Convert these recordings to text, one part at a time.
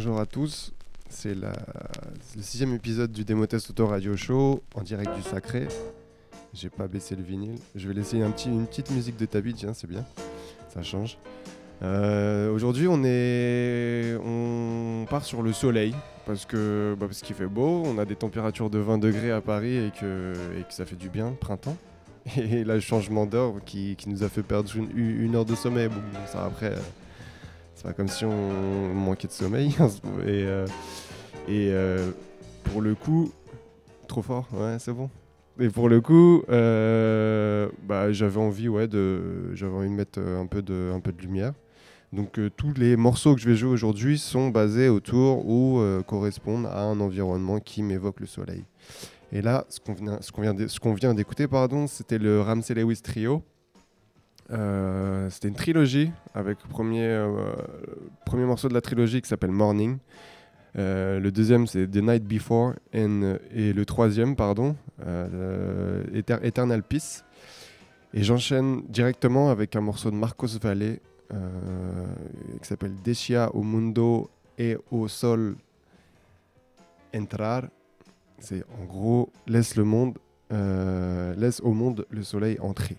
Bonjour à tous. C'est le sixième épisode du Démo Test Auto Radio Show en direct du Sacré. J'ai pas baissé le vinyle. Je vais laisser une petite musique de Tabi, tiens, c'est bien. Ça change. Euh, Aujourd'hui, on est, on part sur le soleil parce que bah, parce qu'il fait beau. On a des températures de 20 degrés à Paris et que, ça fait du bien, le printemps. Et là, le changement d'heure qui, qui nous a fait perdre une, une heure de sommeil. Bon, ça après. euh, c'est pas comme si on manquait de sommeil. et euh, euh, pour le coup, trop fort, ouais, c'est bon. Et pour le coup, euh, bah, j'avais envie, ouais, de, j'avais envie de mettre un peu de, lumière. Donc tous les morceaux que je vais jouer aujourd'hui sont basés autour ou correspondent à un environnement qui m'évoque le soleil. Et là, ce qu'on vient, ce qu'on vient d'écouter, pardon, c'était le Ramsey Lewis Trio. Euh, c'était une trilogie avec le premier, euh, premier morceau de la trilogie qui s'appelle Morning. Euh, le deuxième c'est The Night Before and- et le troisième pardon Eter- Eternal Peace. Et j'enchaîne directement avec un morceau de Marcos Valle qui s'appelle Decia o mundo e o sol entrar. C'est en gros laisse le monde laisse au monde le soleil entrer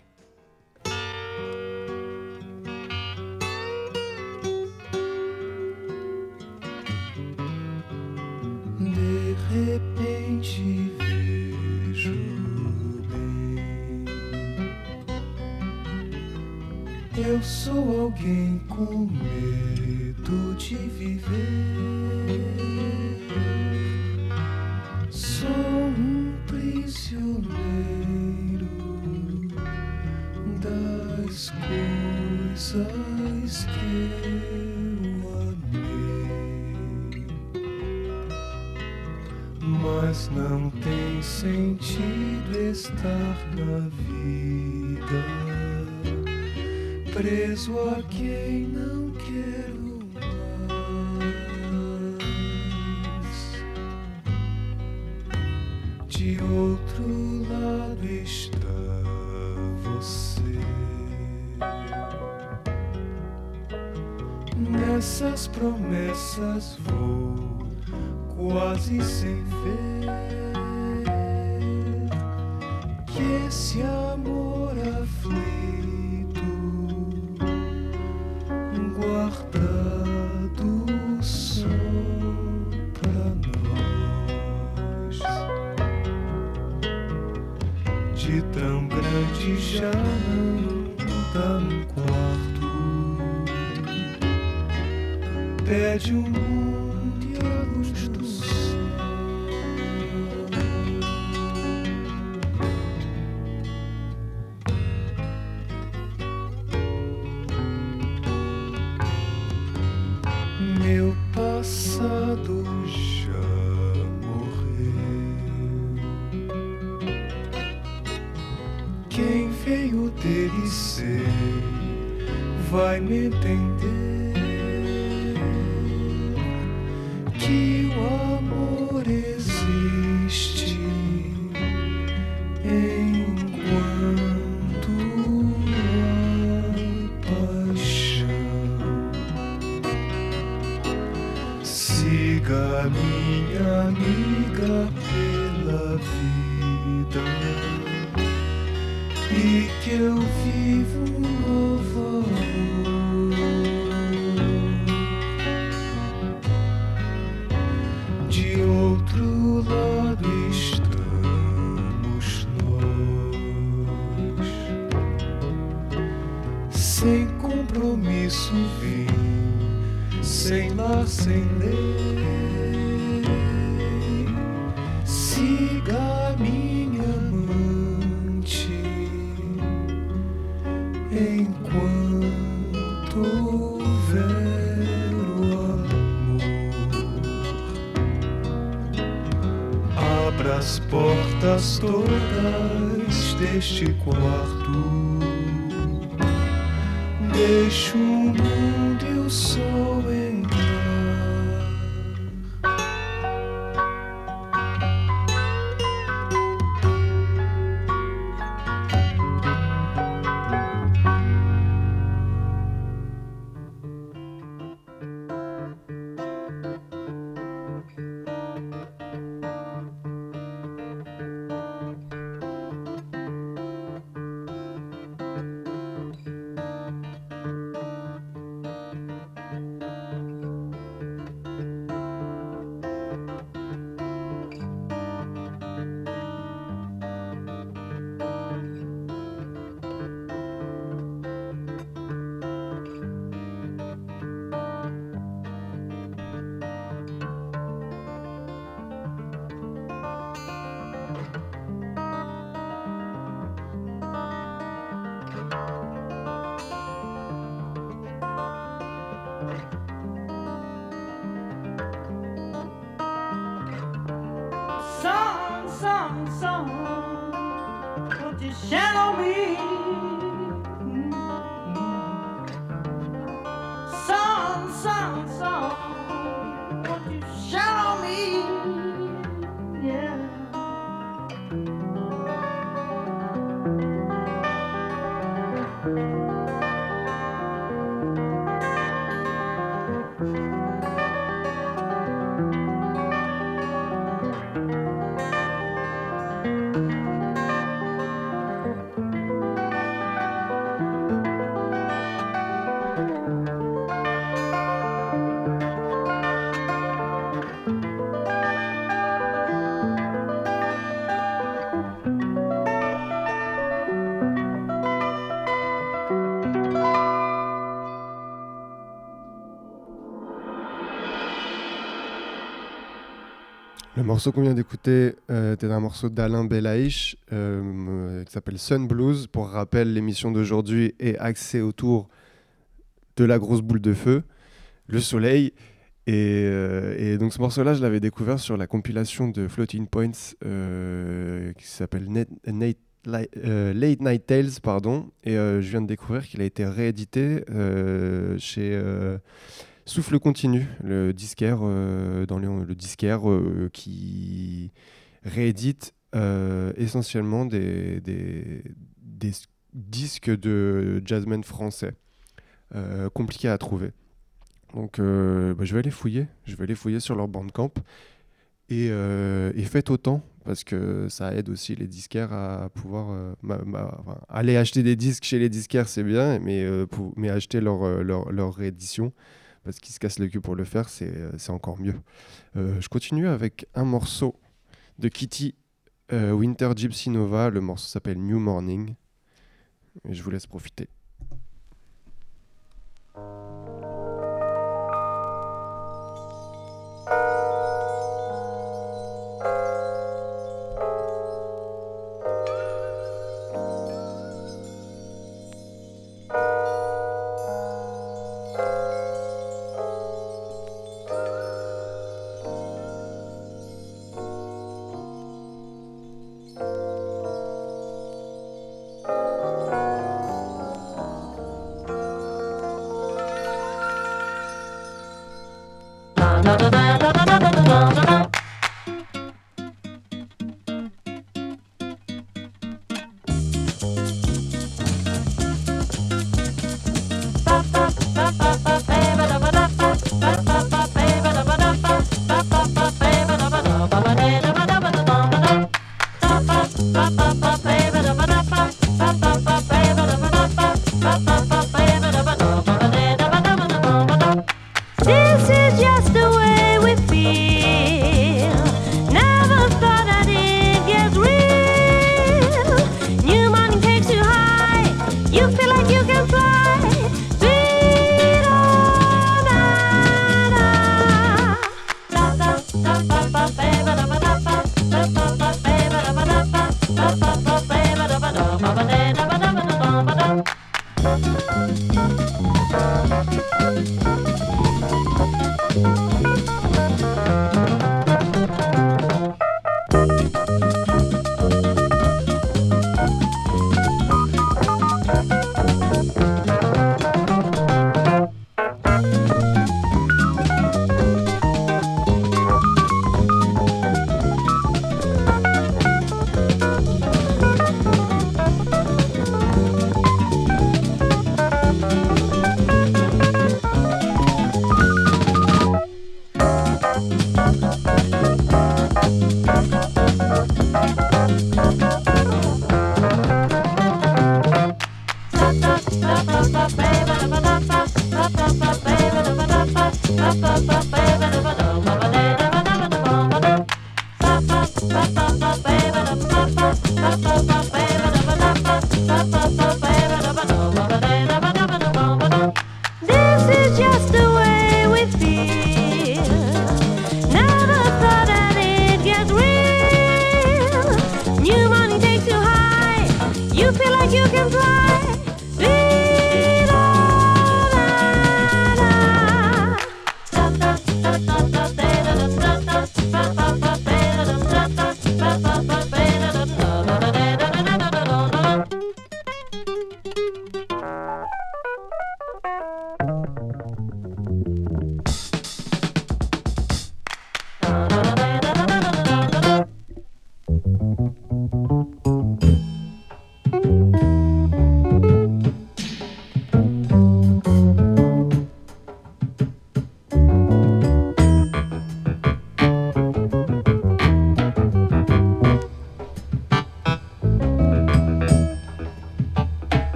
gesticular. Morceau qu'on vient d'écouter euh, était un morceau d'Alain Belaïch euh, qui s'appelle Sun Blues. Pour rappel, l'émission d'aujourd'hui est axée autour de la grosse boule de feu, le soleil. Et, euh, et donc ce morceau-là, je l'avais découvert sur la compilation de Floating Points euh, qui s'appelle Late Night Tales, pardon. Et je viens de découvrir qu'il a été réédité chez Souffle Continu, le disquaire, euh, dans le disquaire euh, qui réédite euh, essentiellement des, disques de jazzmen français, euh, compliqués à trouver. Donc bah, je vais aller fouiller, je vais aller fouiller sur leur bandcamp et, et faites autant parce que ça aide aussi les disquaires à pouvoir aller acheter des disques chez les disquaires c'est bien mais, acheter leur, leur, leur réédition parce qu'ils se cassent le cul pour le faire c'est euh, encore mieux. Euh, je continue avec un morceau de Kitty euh, Winter Gypsy Nova, le morceau s'appelle New Morning et je vous laisse profiter.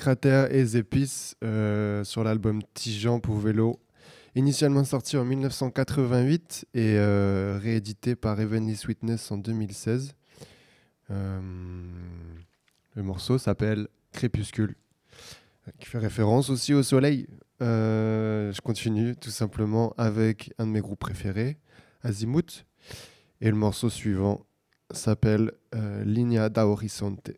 Rater et Zepis euh, sur l'album Tijan pour vélo, initialement sorti en 1988 et euh, réédité par Heavenly Sweetness en 2016. Euh, le morceau s'appelle Crépuscule, qui fait référence aussi au soleil. Euh, je continue tout simplement avec un de mes groupes préférés, Azimuth. Et le morceau suivant s'appelle euh, Linea da Horizonte.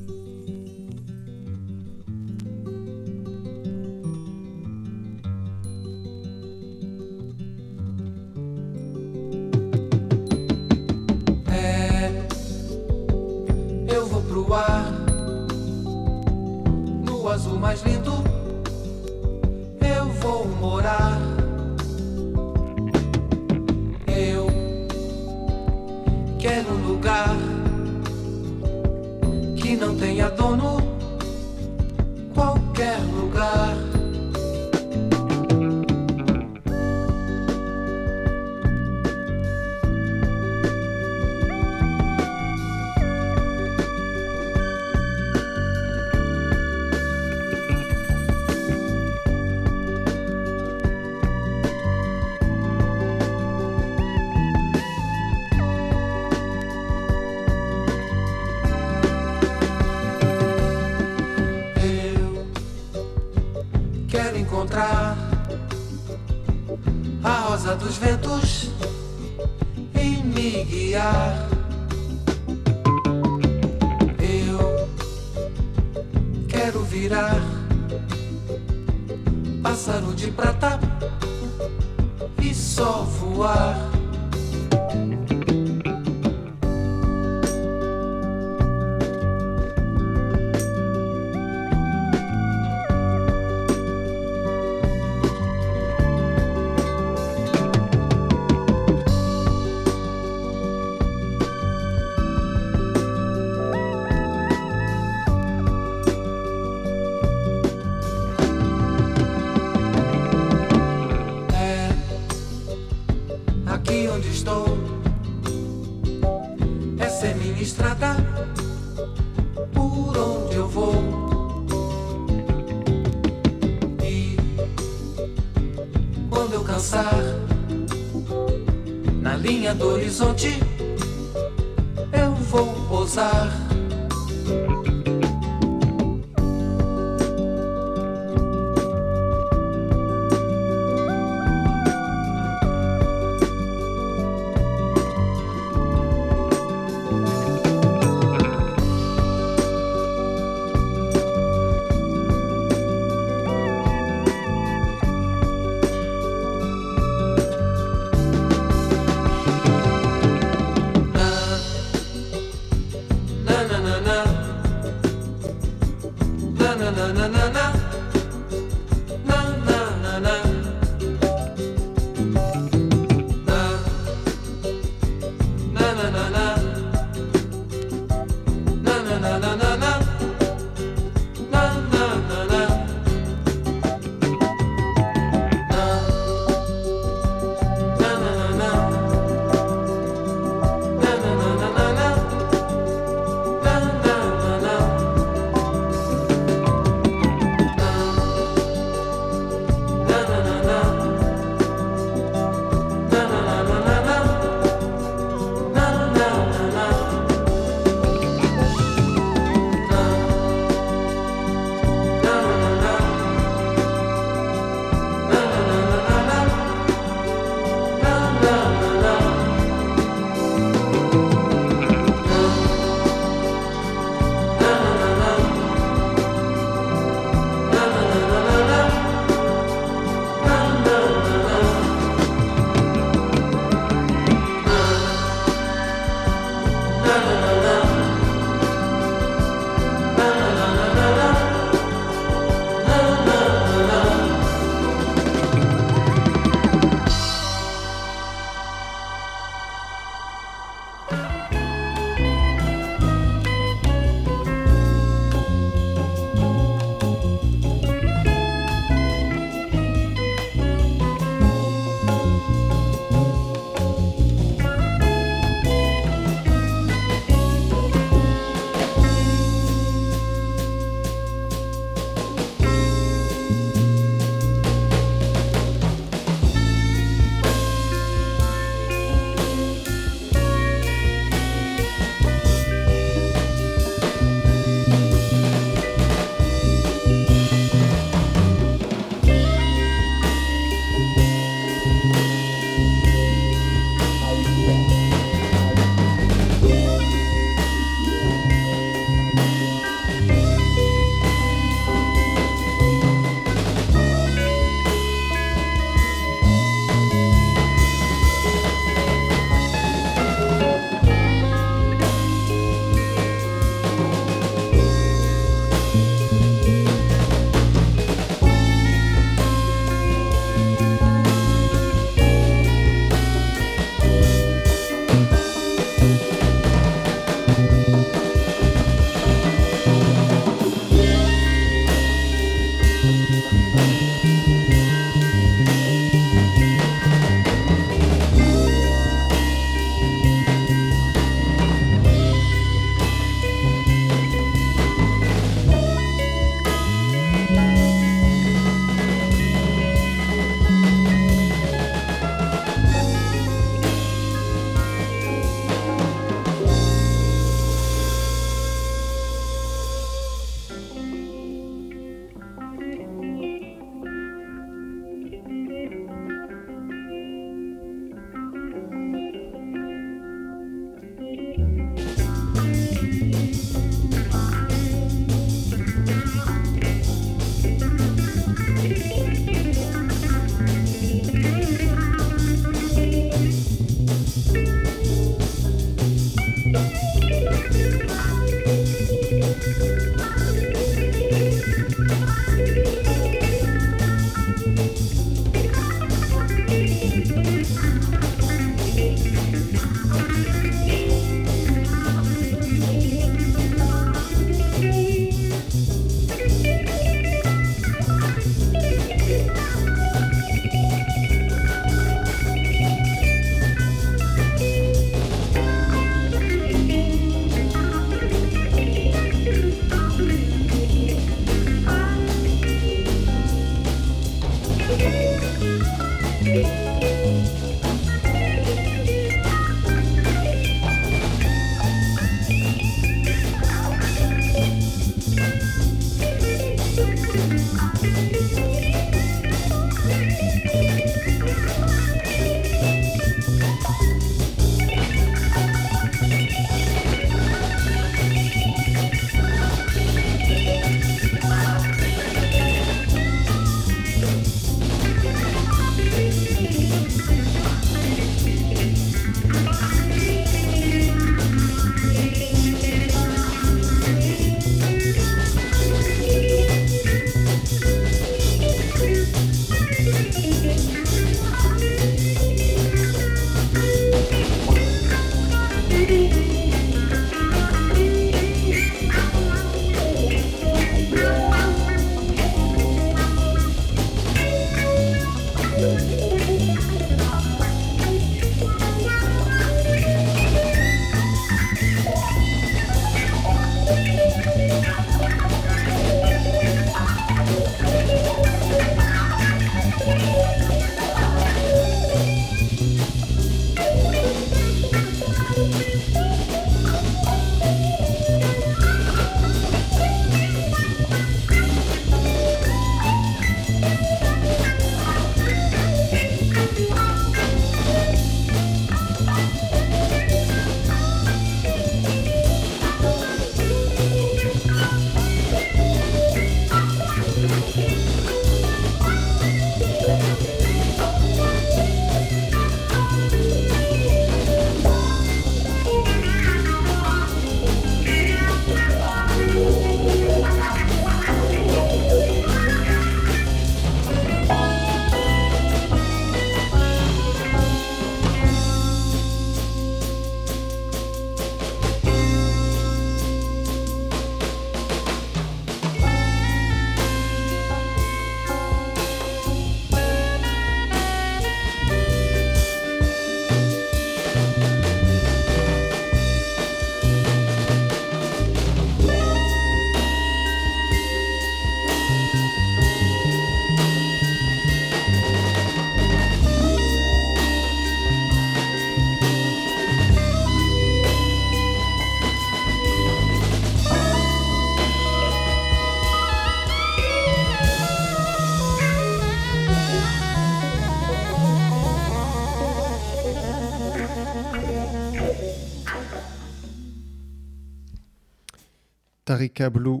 Tarika Blue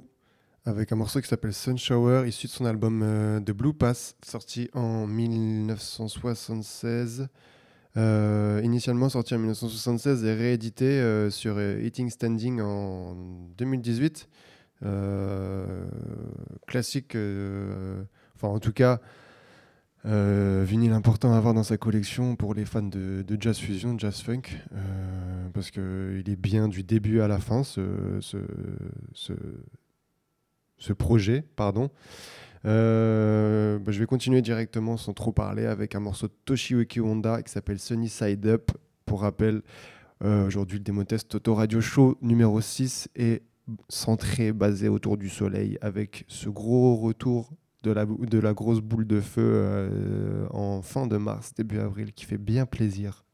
avec un morceau qui s'appelle Sun Shower, issu de son album euh, The Blue Pass, sorti en 1976. Euh, initialement sorti en 1976 et réédité euh, sur euh, Eating Standing en 2018. Euh, classique, enfin en tout cas, euh, vinyle important à avoir dans sa collection pour les fans de, jazz fusion, jazz funk, euh, parce qu'il est bien du début à la fin, ce, ce, ce, ce projet, pardon. Euh, bah, je vais continuer directement sans trop parler avec un morceau de Toshiyuki Honda qui s'appelle Sunny Side Up. Pour rappel, euh, aujourd'hui le démo test Toto Radio Show numéro 6 est centré, basé autour du soleil avec ce gros retour de la, de la grosse boule de feu euh, en fin de mars, début avril qui fait bien plaisir.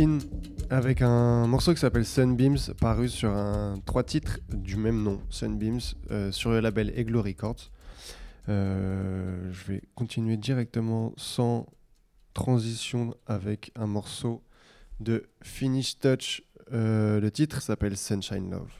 K15 avec un morceau qui s'appelle Sunbeams, paru sur un trois titres du même nom, Sunbeams, euh, sur le label Eglo Records. Euh, je vais continuer directement sans transition avec un morceau de Finish Touch. Euh, le titre s'appelle Sunshine Love.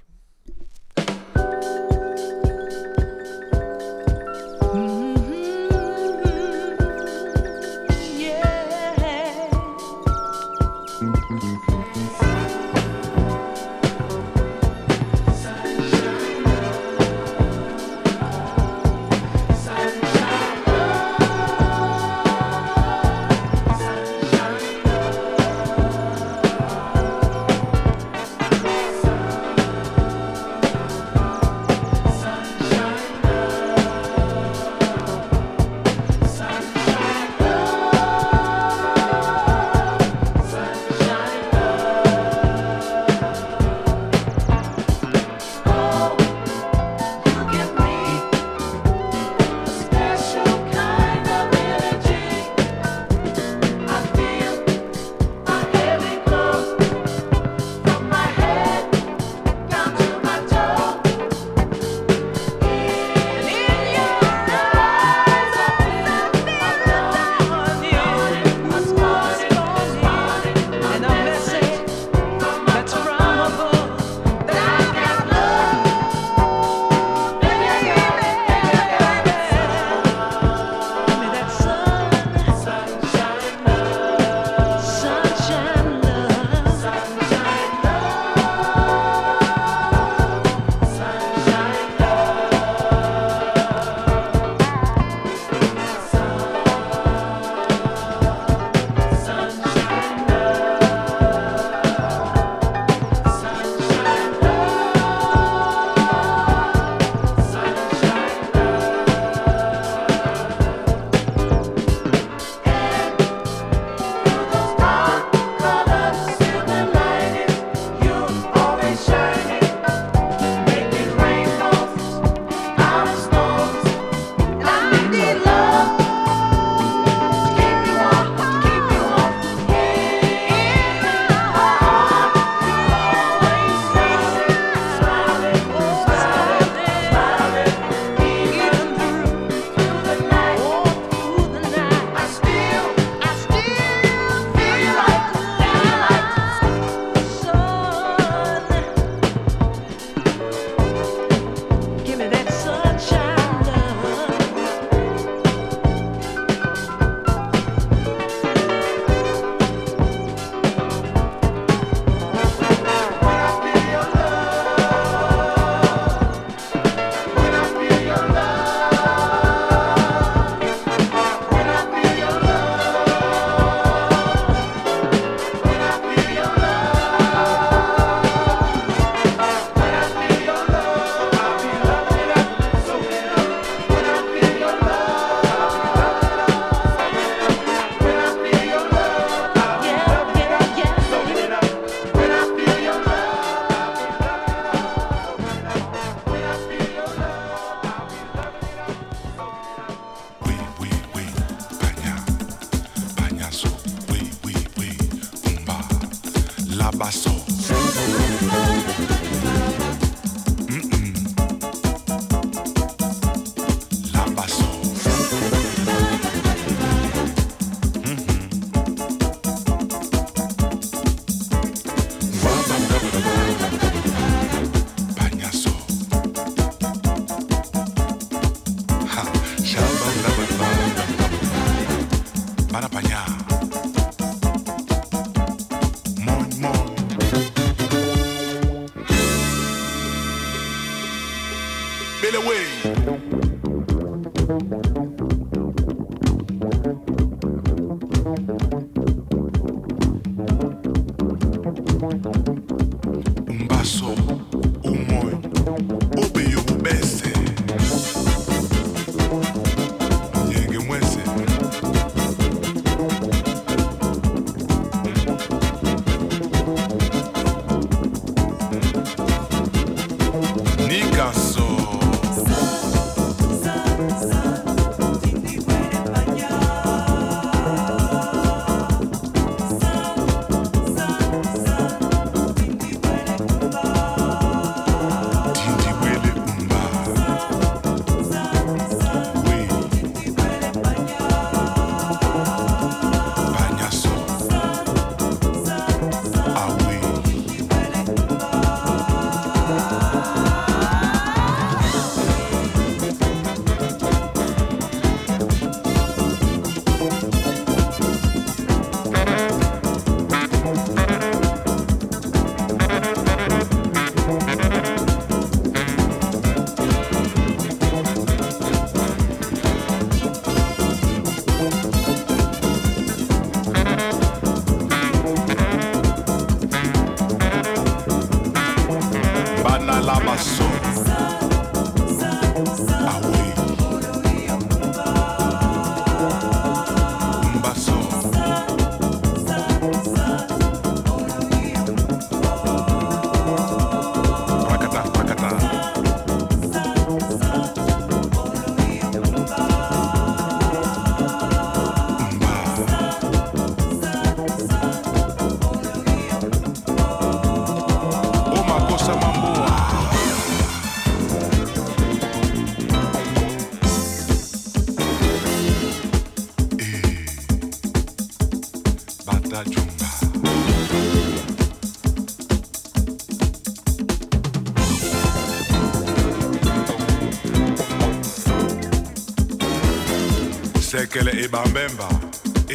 Sekele ibambemba,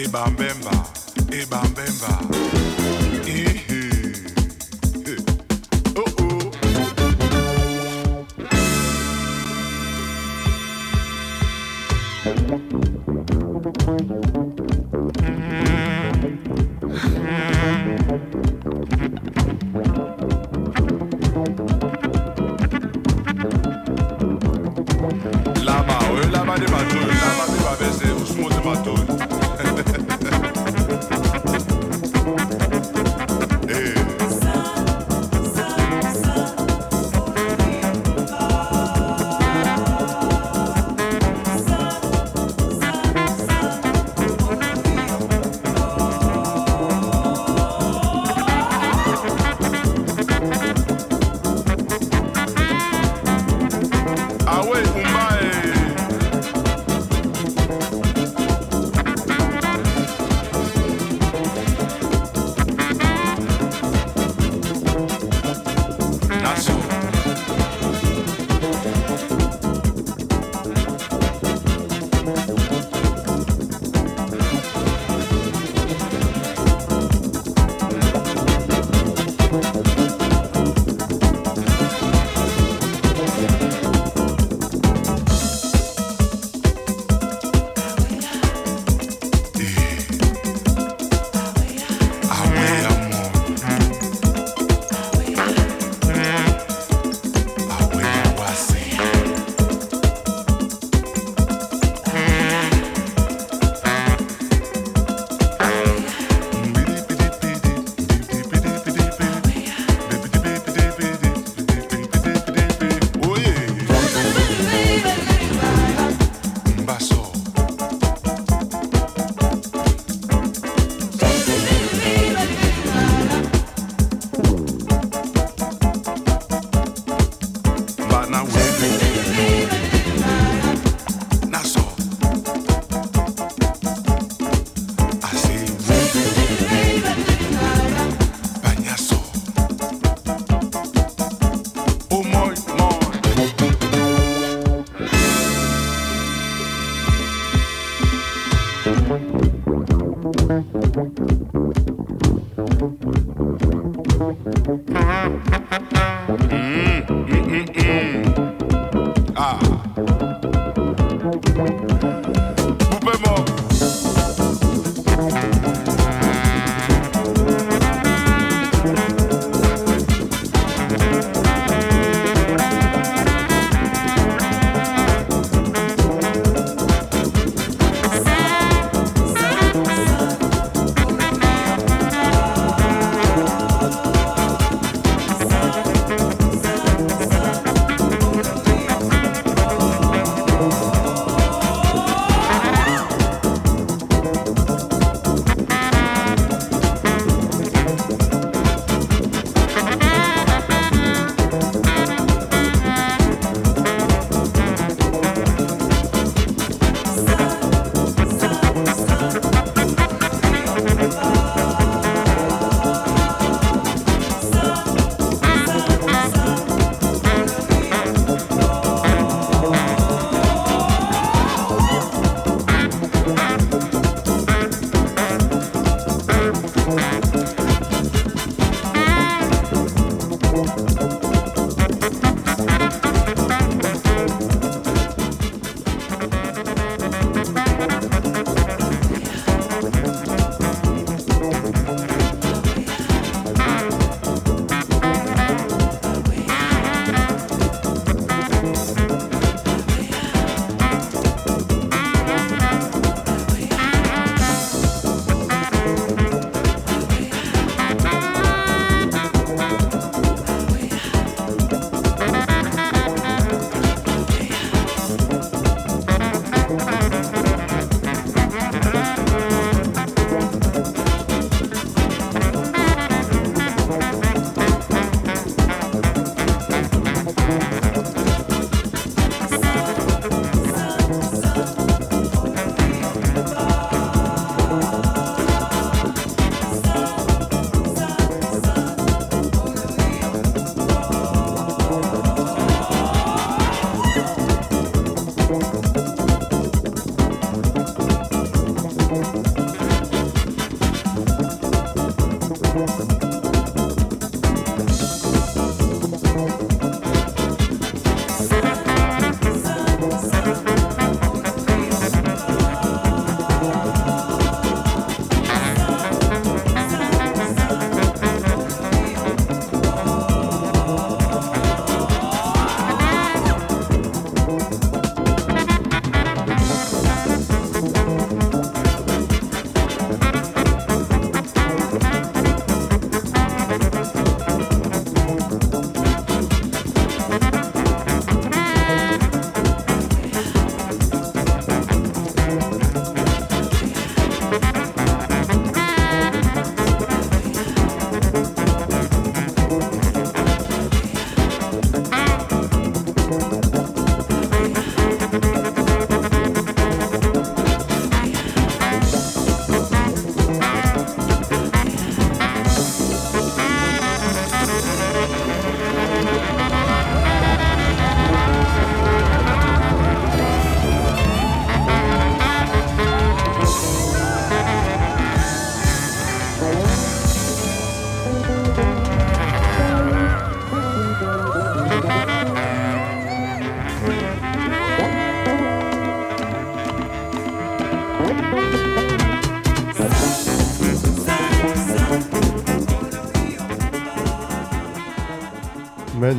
ibambemba,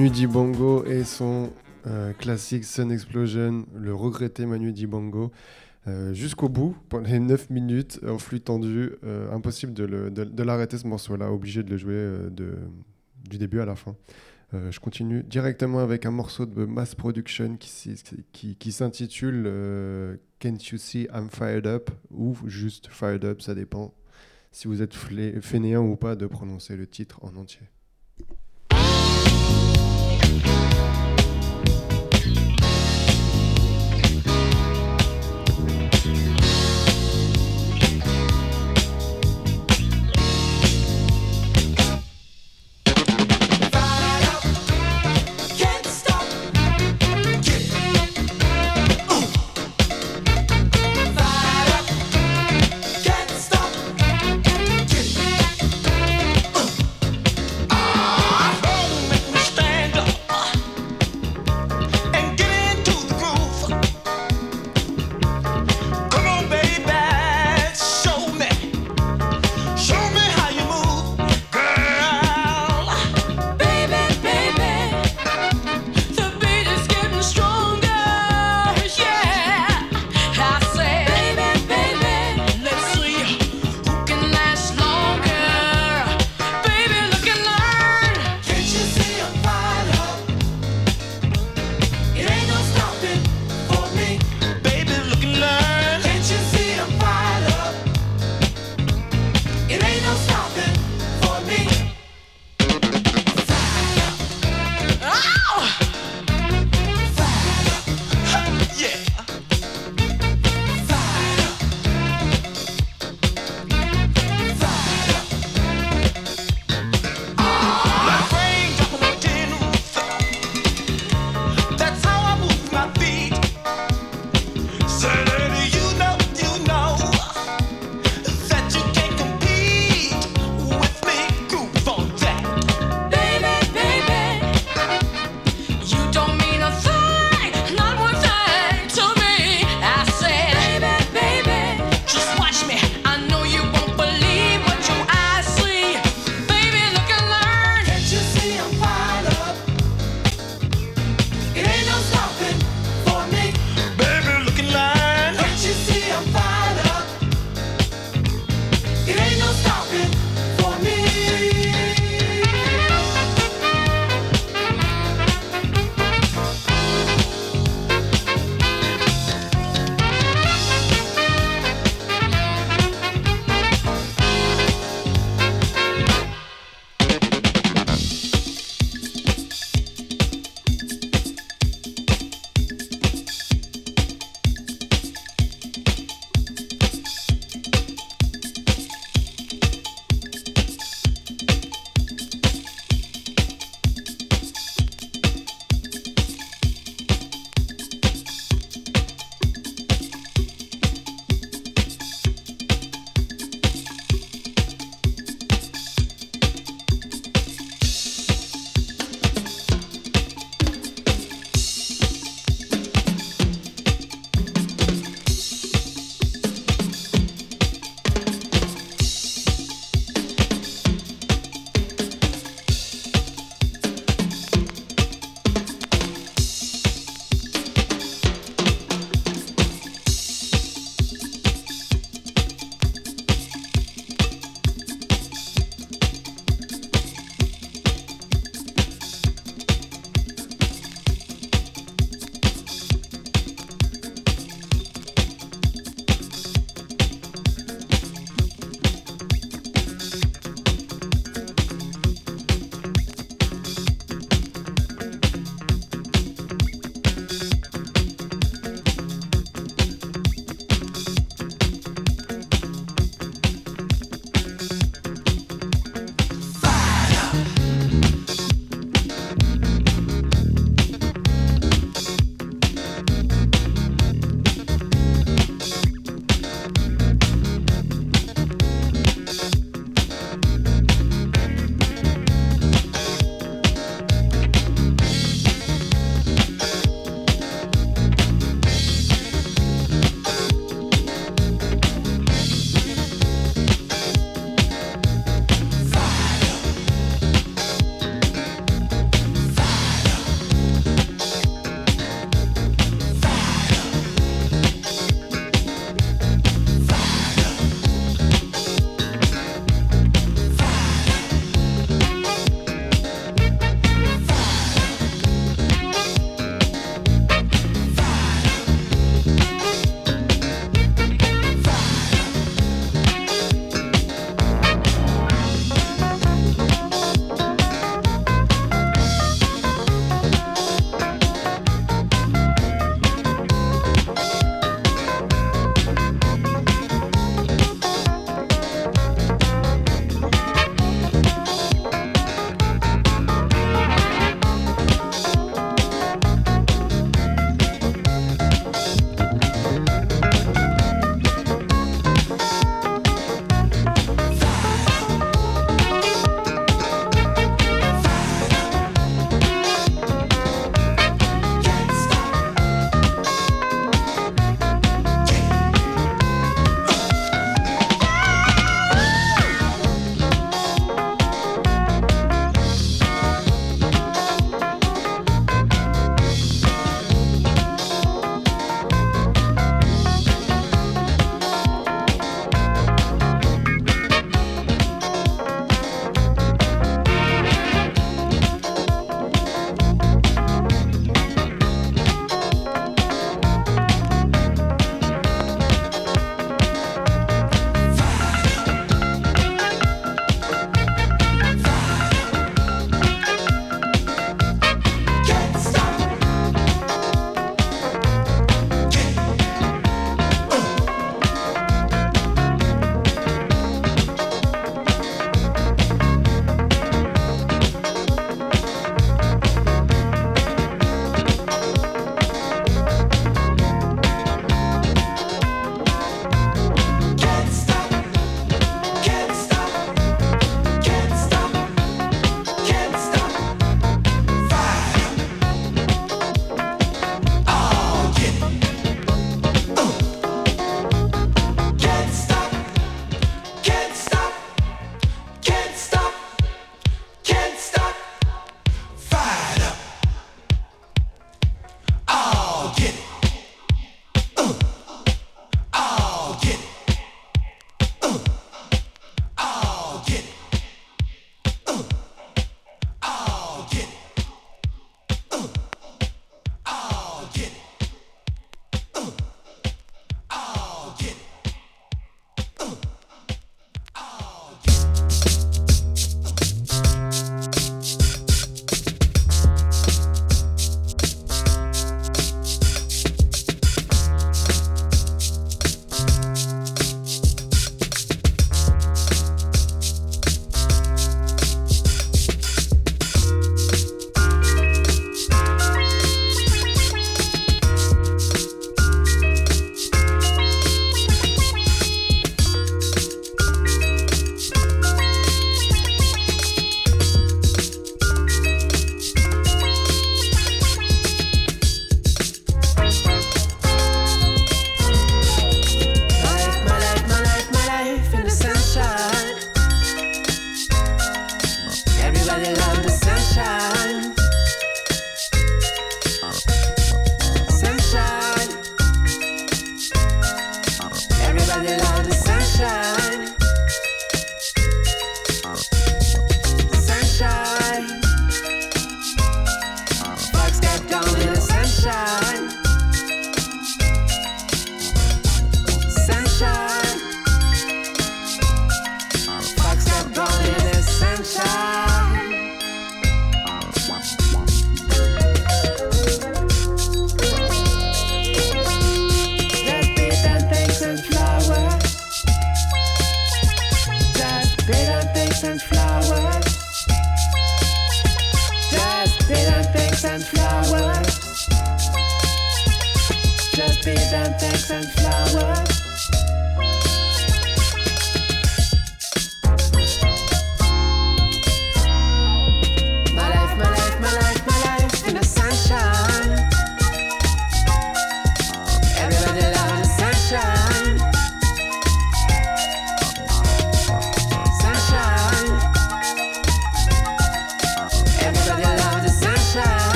Manu Dibango et son euh, classique Sun Explosion, le regretté Manu Dibango, euh, jusqu'au bout, pendant les 9 minutes, en flux tendu. euh, impossible de, l'arrêter ce morceau-là, obligé de le jouer euh, de, du début à la fin. Je continue directement avec un morceau de Mass Production qui, qui, qui s'intitule Can't You See I'm Fired Up ou juste Fired Up, ça dépend si vous êtes fainéant ou pas de prononcer le titre en entier.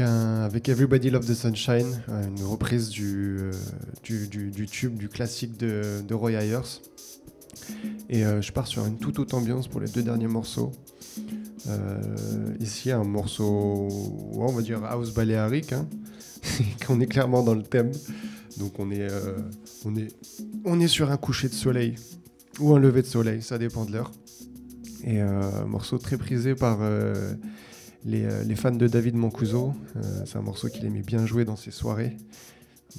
Avec, Everybody Love the Sunshine, euh, une reprise du, euh, du, tube, du classique de, Roy Ayers. Et euh, je pars sur une toute autre ambiance pour les deux derniers morceaux. Ici, un morceau, on va dire house baléarique, hein, qu'on est clairement dans le thème. Donc on est, on, est, on est sur un coucher de soleil ou un lever de soleil, ça dépend de l'heure. Et un morceau très prisé par les, euh, les fans de David Mancuso. Euh, c'est un morceau qu'il aimait bien jouer dans ses soirées.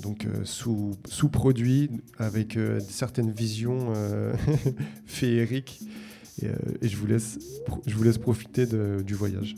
Donc euh, sous, sous-produit, avec certaines visions féeriques. Et, je, vous laisse, profiter du voyage.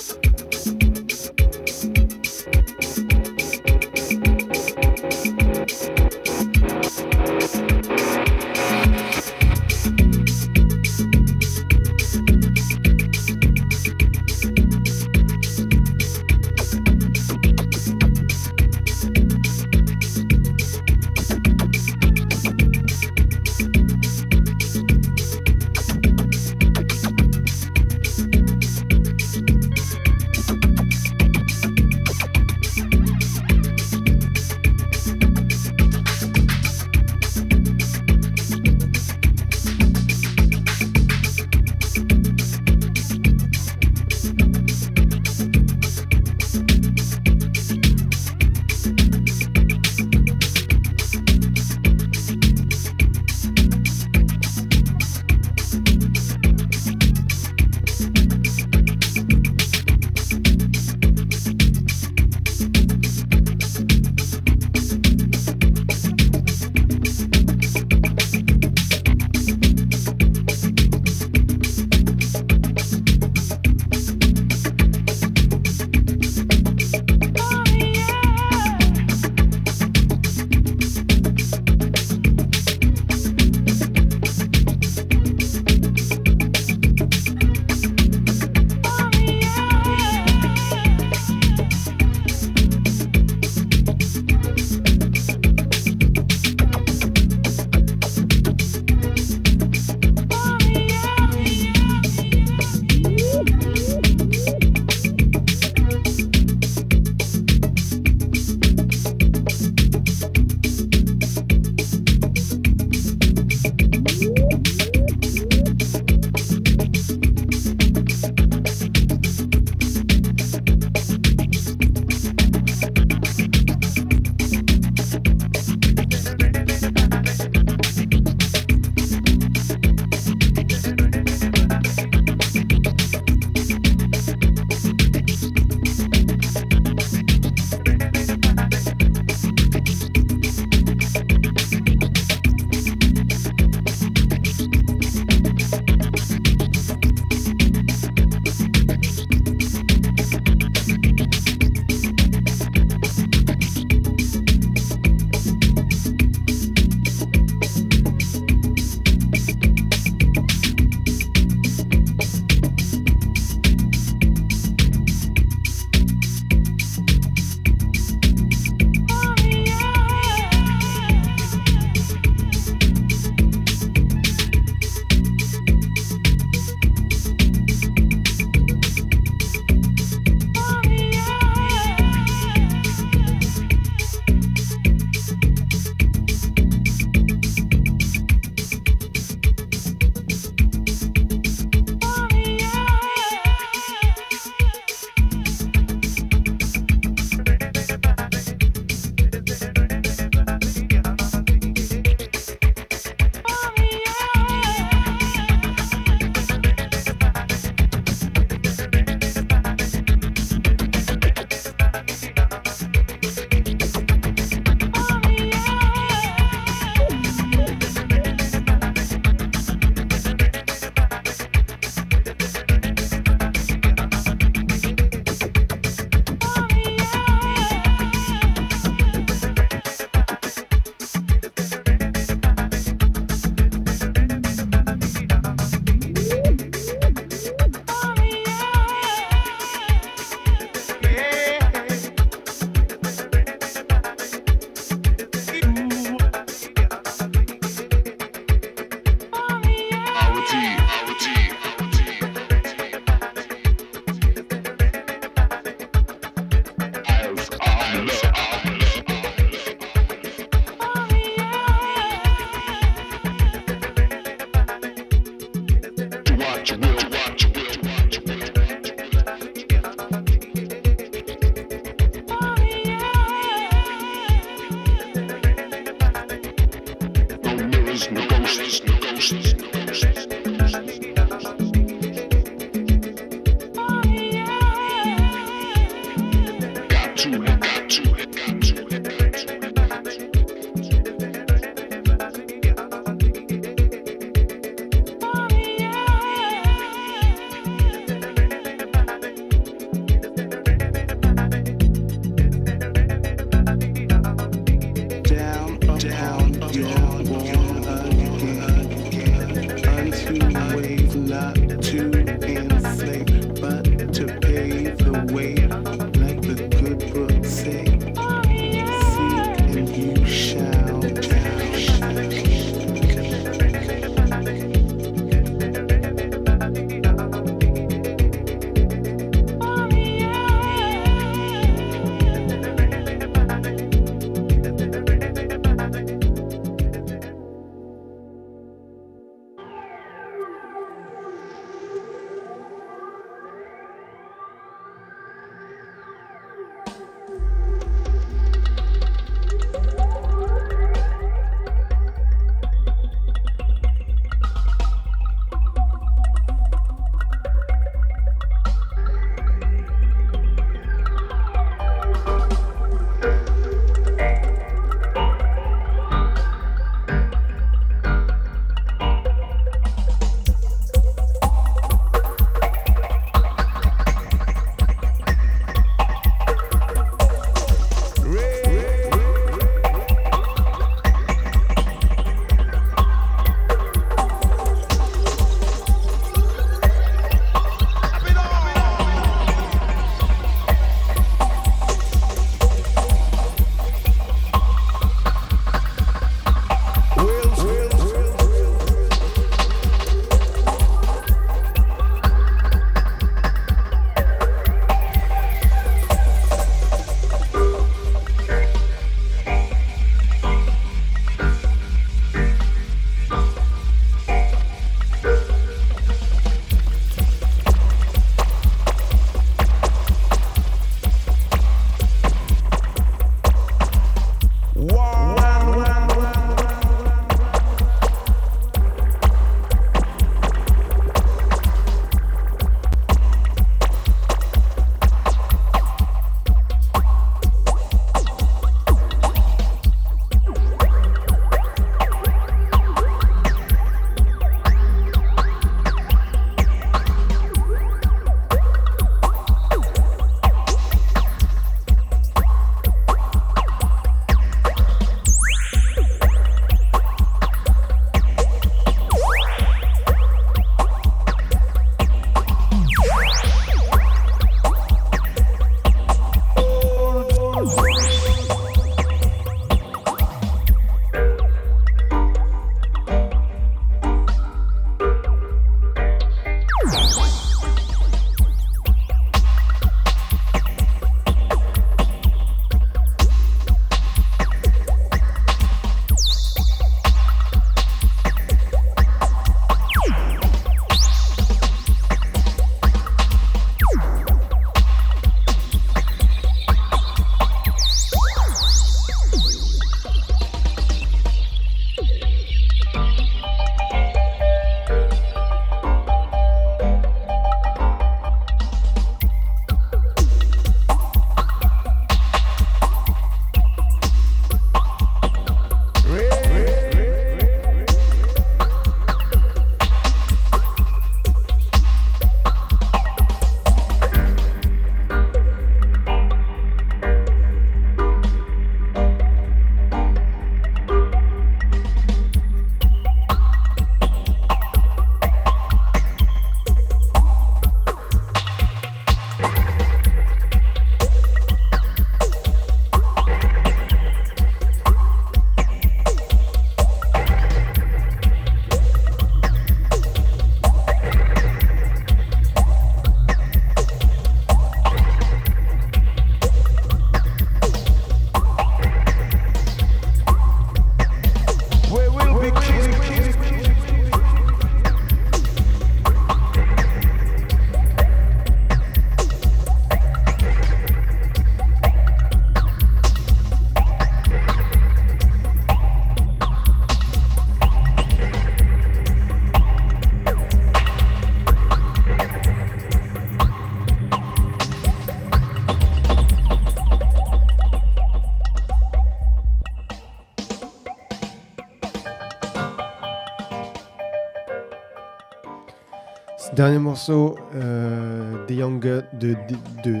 Dernier morceau euh, des Young Go- de, de- de-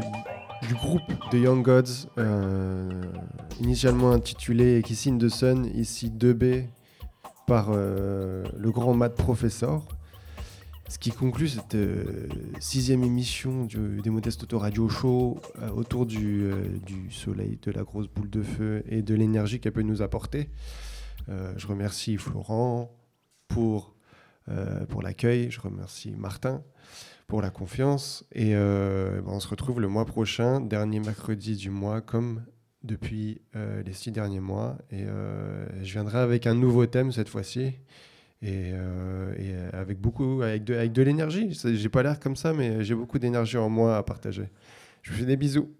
du groupe The Young Gods, euh, initialement intitulé Kissing the Sun, ici 2B par euh, le grand Matt Professor. Ce qui conclut cette euh, sixième émission du, des Modestes Auto Radio Show euh, autour du, euh, soleil, de la grosse boule de feu et de l'énergie qu'elle peut nous apporter. Euh, je remercie Florent pour, euh, pour l'accueil, je remercie Martin pour la confiance et euh, ben, on se retrouve le mois prochain, dernier mercredi du mois comme depuis euh, les six derniers mois et euh, je viendrai avec un nouveau thème cette fois-ci et, euh, euh, avec beaucoup avec de, avec de l'énergie. J'ai pas l'air comme ça mais j'ai beaucoup d'énergie en moi à partager. Je vous fais des bisous.